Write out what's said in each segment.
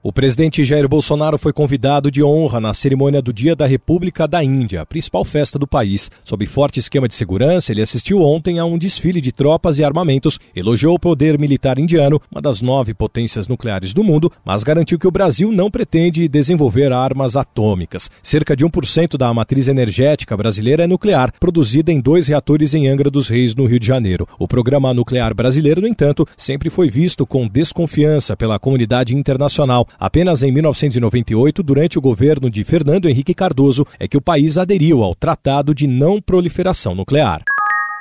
O presidente Jair Bolsonaro foi convidado de honra na cerimônia do Dia da República da Índia, a principal festa do país. Sob forte esquema de segurança, ele assistiu ontem a um desfile de tropas e armamentos, elogiou o poder militar indiano, uma das nove potências nucleares do mundo, mas garantiu que o Brasil não pretende desenvolver armas atômicas. Cerca de 1% da matriz energética brasileira é nuclear, produzida em dois reatores em Angra dos Reis, no Rio de Janeiro. O programa nuclear brasileiro, no entanto, sempre foi visto com desconfiança pela comunidade internacional. Apenas em 1998, durante o governo de Fernando Henrique Cardoso, é que o país aderiu ao Tratado de Não Proliferação Nuclear.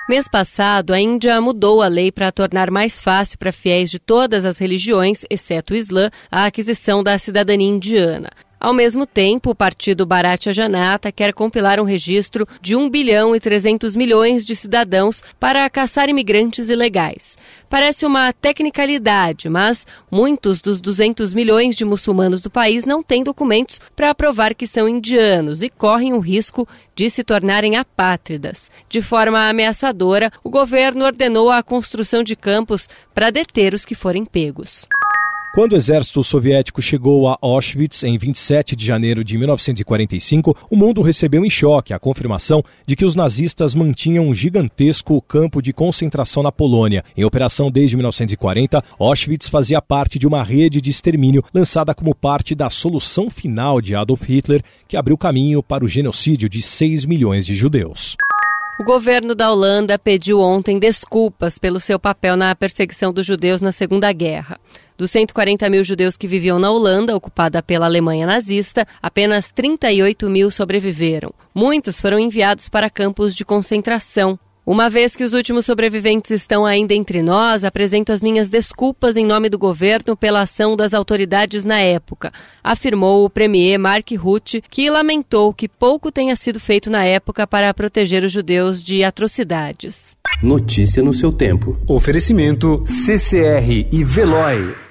Mês passado, a Índia mudou a lei para tornar mais fácil para fiéis de todas as religiões, exceto o Islã, a aquisição da cidadania indiana. Ao mesmo tempo, o partido Bharatiya Janata quer compilar um registro de 1 bilhão e 300 milhões de cidadãos para caçar imigrantes ilegais. Parece uma tecnicalidade, mas muitos dos 200 milhões de muçulmanos do país não têm documentos para provar que são indianos e correm o risco de se tornarem apátridas. De forma ameaçadora, o governo ordenou a construção de campos para deter os que forem pegos. Quando o exército soviético chegou a Auschwitz em 27 de janeiro de 1945, o mundo recebeu em choque a confirmação de que os nazistas mantinham um gigantesco campo de concentração na Polônia. Em operação desde 1940, Auschwitz fazia parte de uma rede de extermínio lançada como parte da solução final de Adolf Hitler, que abriu caminho para o genocídio de 6 milhões de judeus. O governo da Holanda pediu ontem desculpas pelo seu papel na perseguição dos judeus na Segunda Guerra. Dos 140 mil judeus que viviam na Holanda, ocupada pela Alemanha nazista, apenas 38 mil sobreviveram. Muitos foram enviados para campos de concentração, uma vez que os últimos sobreviventes estão ainda entre nós, apresento as minhas desculpas em nome do governo pela ação das autoridades na época, afirmou o premier Mark Rutte, que lamentou que pouco tenha sido feito na época para proteger os judeus de atrocidades. Notícia no seu tempo. Oferecimento CCR e Veloy.